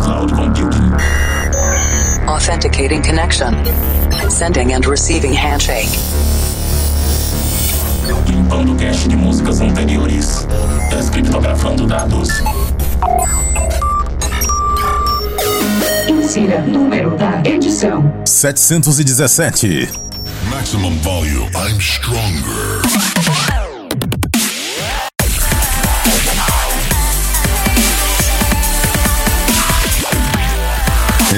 cloud computing. Authenticating connection. Sending and receiving handshake. Limpando cache de músicas anteriores. Descriptografando dados. Insira número da edição: 717. Maximum volume. I'm stronger.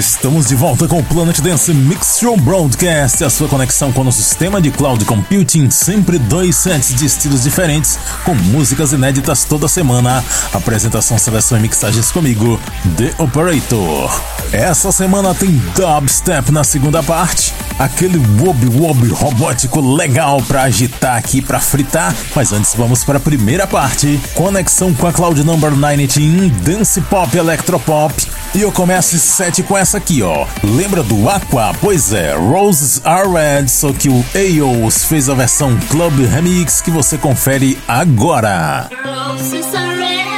Estamos de volta com o Planet Dance Mix Show Broadcast, a sua conexão com o sistema de cloud computing, sempre dois sets de estilos diferentes, com músicas inéditas toda semana. Apresentação, seleção e mixagens comigo, The Operator. Essa semana tem dubstep na segunda parte, aquele wob wob robótico legal pra agitar aqui, pra fritar. Mas antes vamos para a primeira parte, conexão com a Cloud Number 19, Dance Pop Electropop. E eu começo esse set com essa aqui, ó. Lembra do Aqua? Pois é, Roses Are Red, só que o Eos fez a versão Club Remix que você confere agora. Roses are red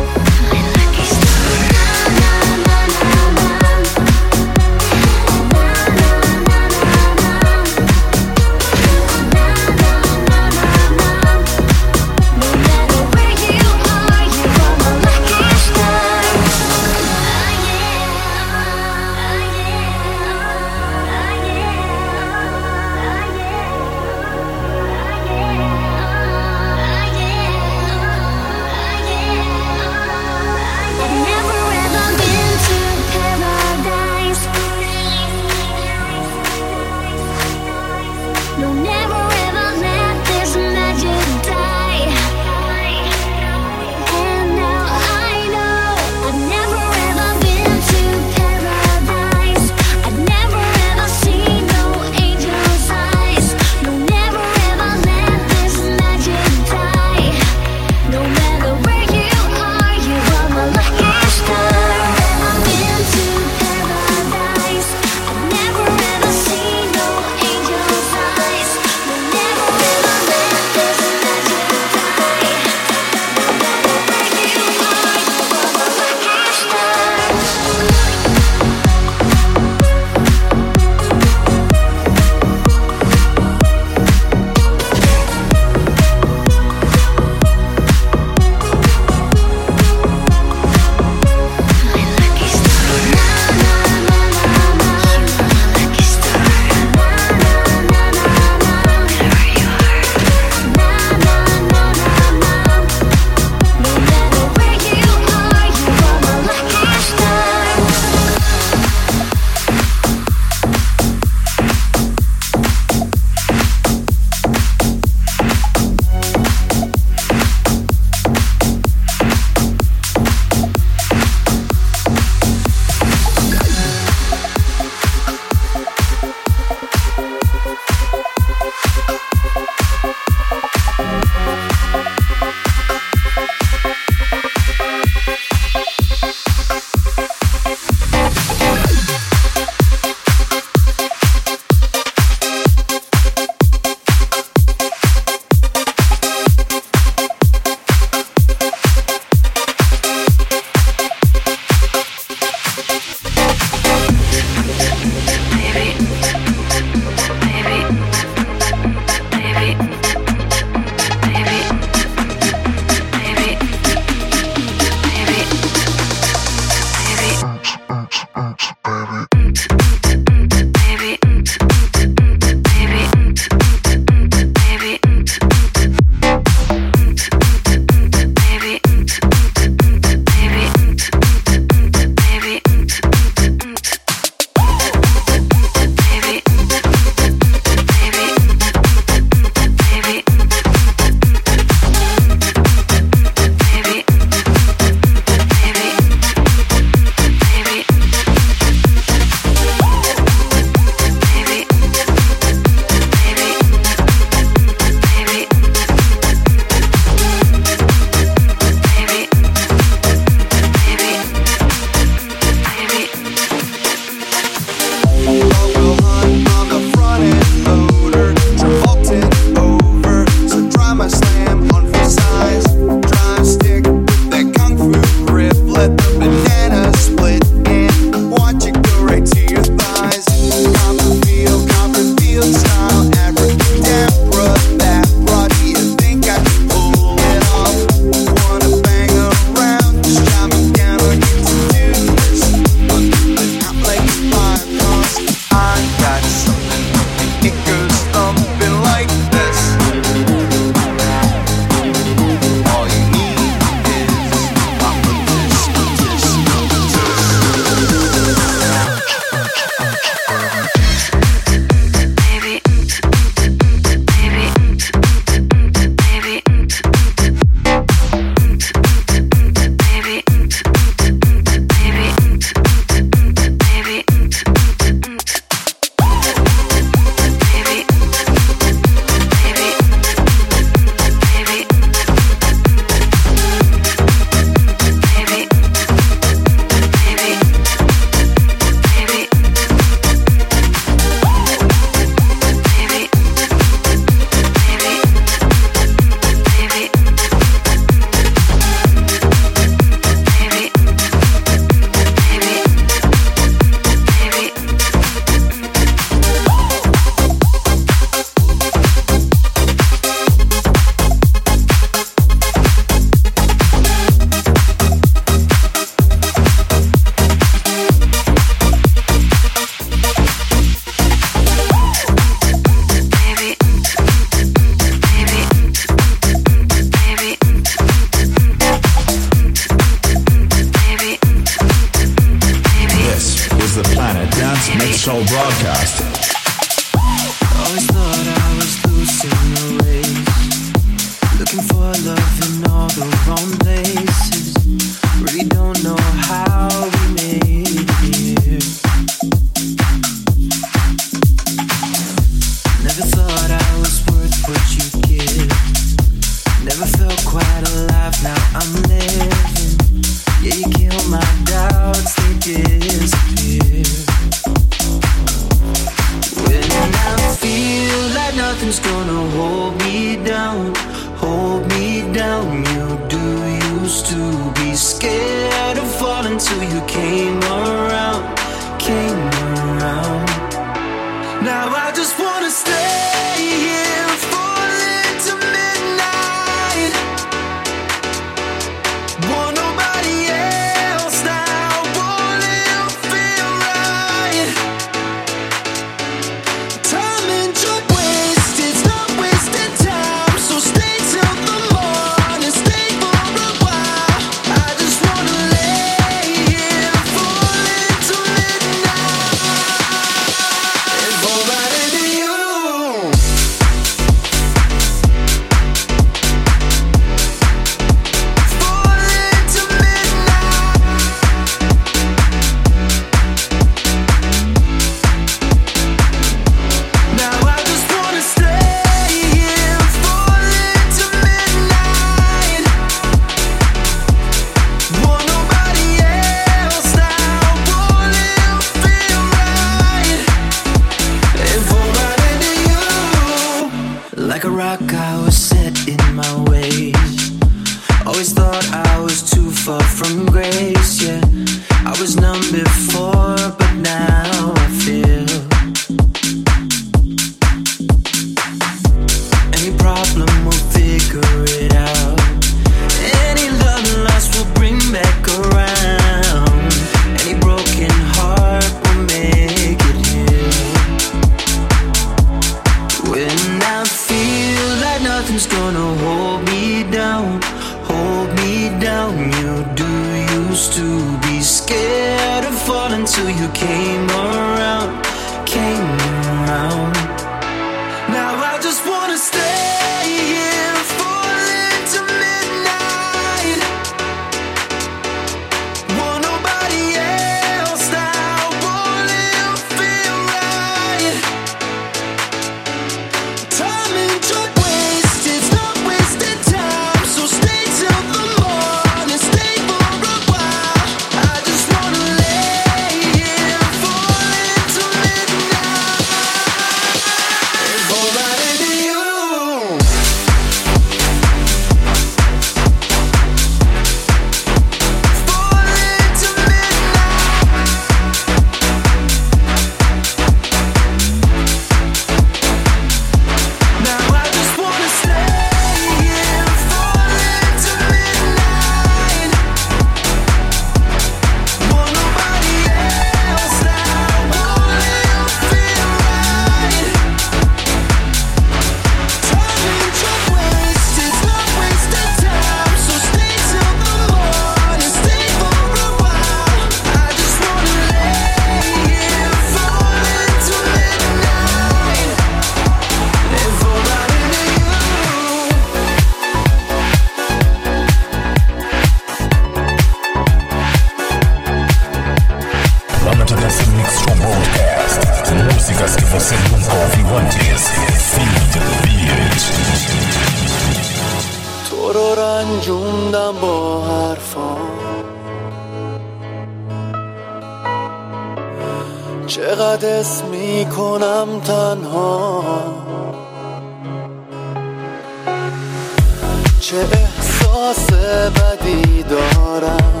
چه احساس بدی دارم؟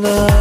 love.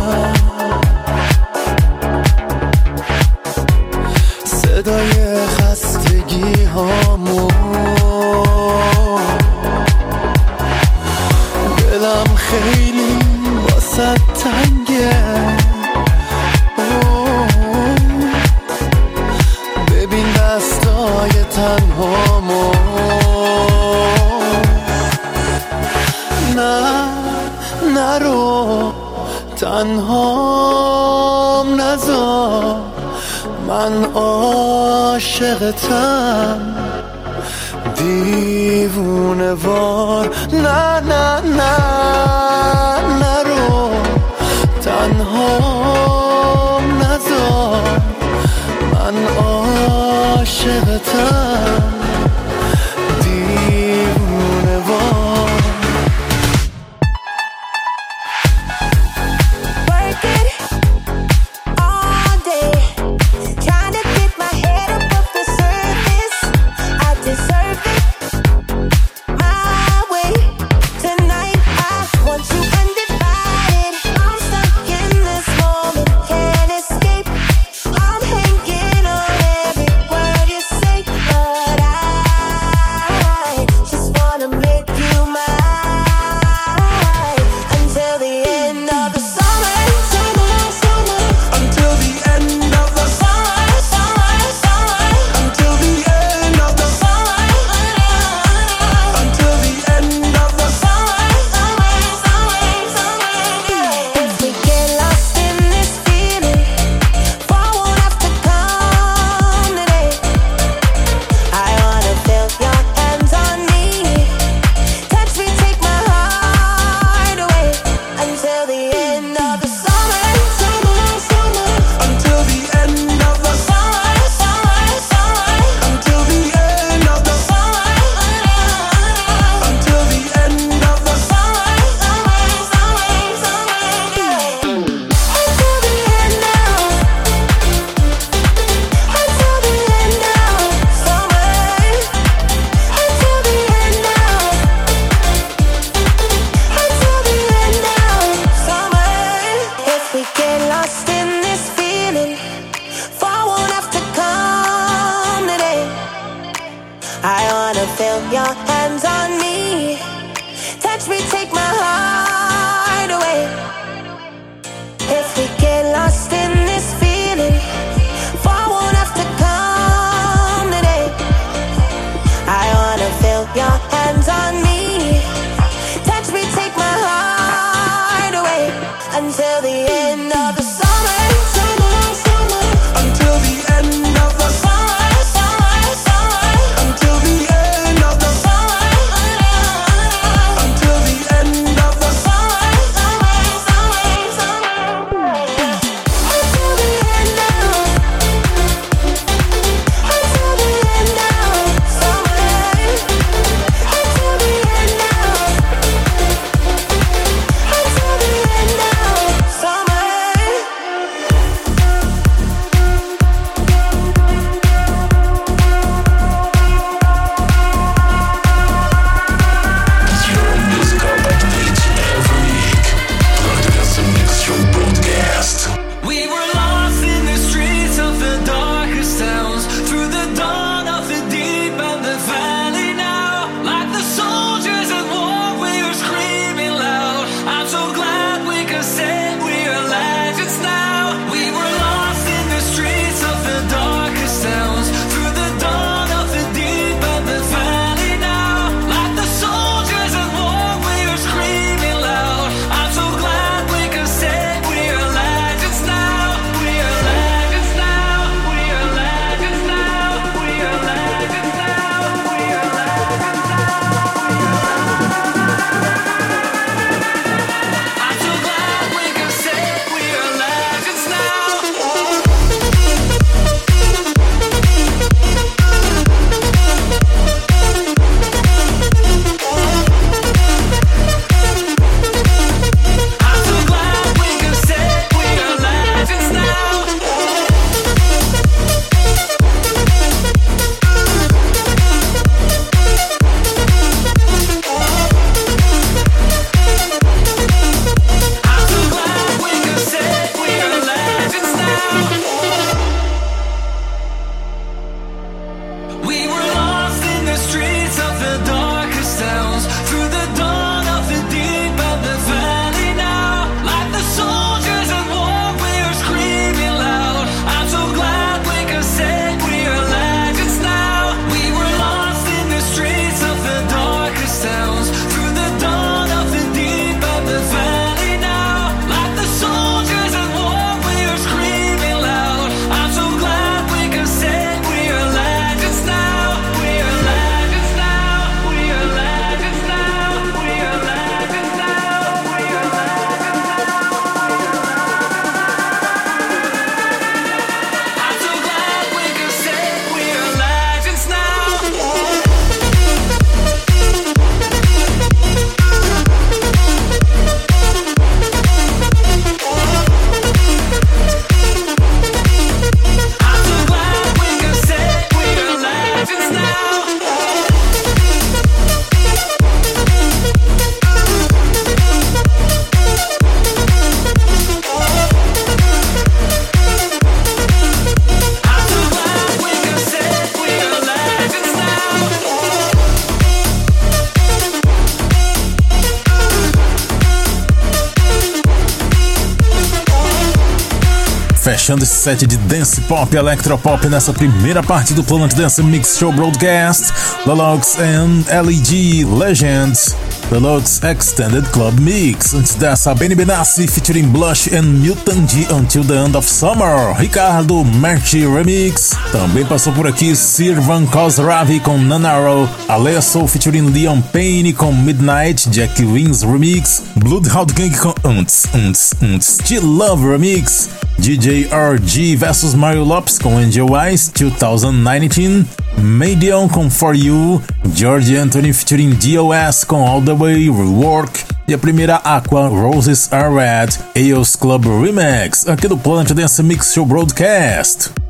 Fechando esse set de dance pop e electropop nessa primeira parte do Planet Dance Mix Show Broadcast, Lolox and LED Legends. Deluxe Extended Club Mix. Antes dessa, Benny Benassi featuring Blush and Mutanji Until the End of Summer. Ricardo Merchi Remix. Também passou por aqui Sirvan Khosravi com Nanaro. Alesso featuring Leon Payne com Midnight. Jack Wings Remix. Bloodhound Gang com Unts, Unts, Unts. Still Love Remix. DJ RG vs Mario Lopes com Angel Eyes 2019. Medion com For You, George Anthony featuring DOS com All The Way Rework e a primeira Aqua Roses Are Red, Eos Club Remix, aqui do Planet Dance Mix Show Broadcast.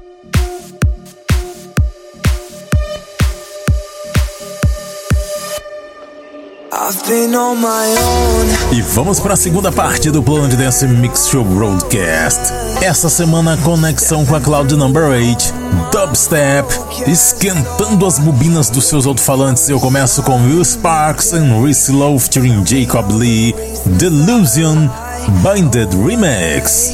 E vamos para a segunda parte do plano de Dance Mix Show Broadcast. Essa semana, conexão com a Cloud Number 8, Dubstep, esquentando as bobinas dos seus alto-falantes. Eu começo com Will Sparks and Reese Lowe featuring Jacob Lee, Delusion, Binded Remix.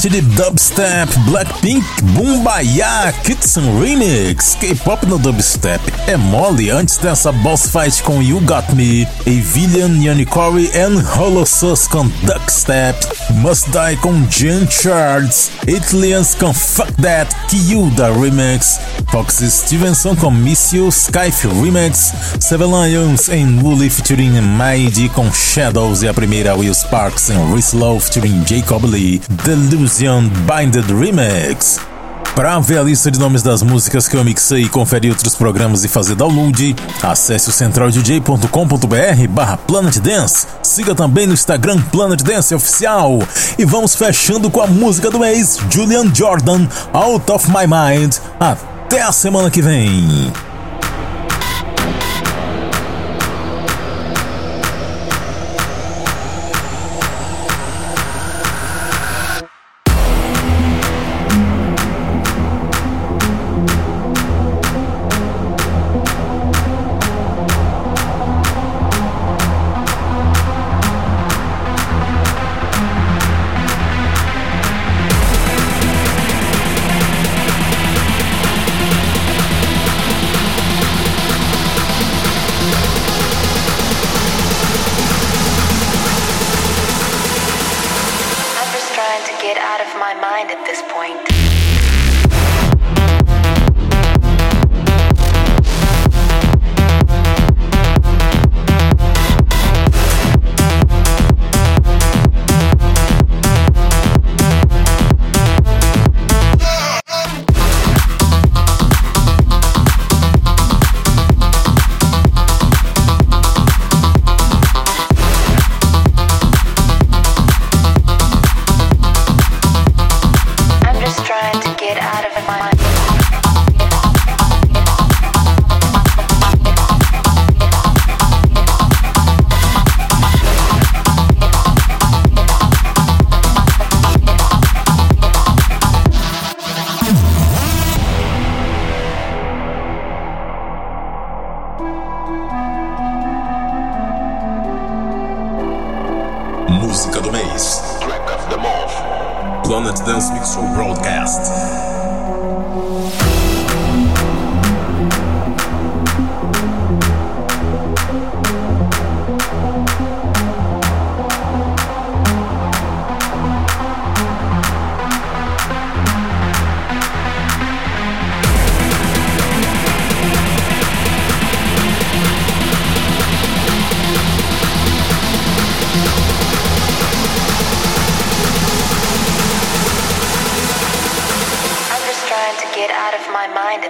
Fechando esse set de dubstep, Blackpink, Bumbaya, Kitson Remix, K-pop no dubstep. É mole antes dessa boss fight com You Got Me, Avilian, Yanikori and Holosus com Duckstep, Must Die com Jen Charles, Italians com Fuck That, Kyuda Remix, Fox Stevenson com Miss You, Skype Remix, Seven Lions em Woolly featuring Maid com Shadows e a primeira Will Sparks em Rislow featuring Jacob Lee, Delusion Binded Remix. Para ver a lista de nomes das músicas que eu mixei e conferir outros programas e fazer download, acesse o centraldj.com.br barra Planet Dance. Siga também no Instagram Planet Dance Oficial. E vamos fechando com a música do mês, Julian Jordan, Out of My Mind. Até a semana que vem. Música do mês. Track of the Month. Planet Dance Mix Show Broadcast. Mind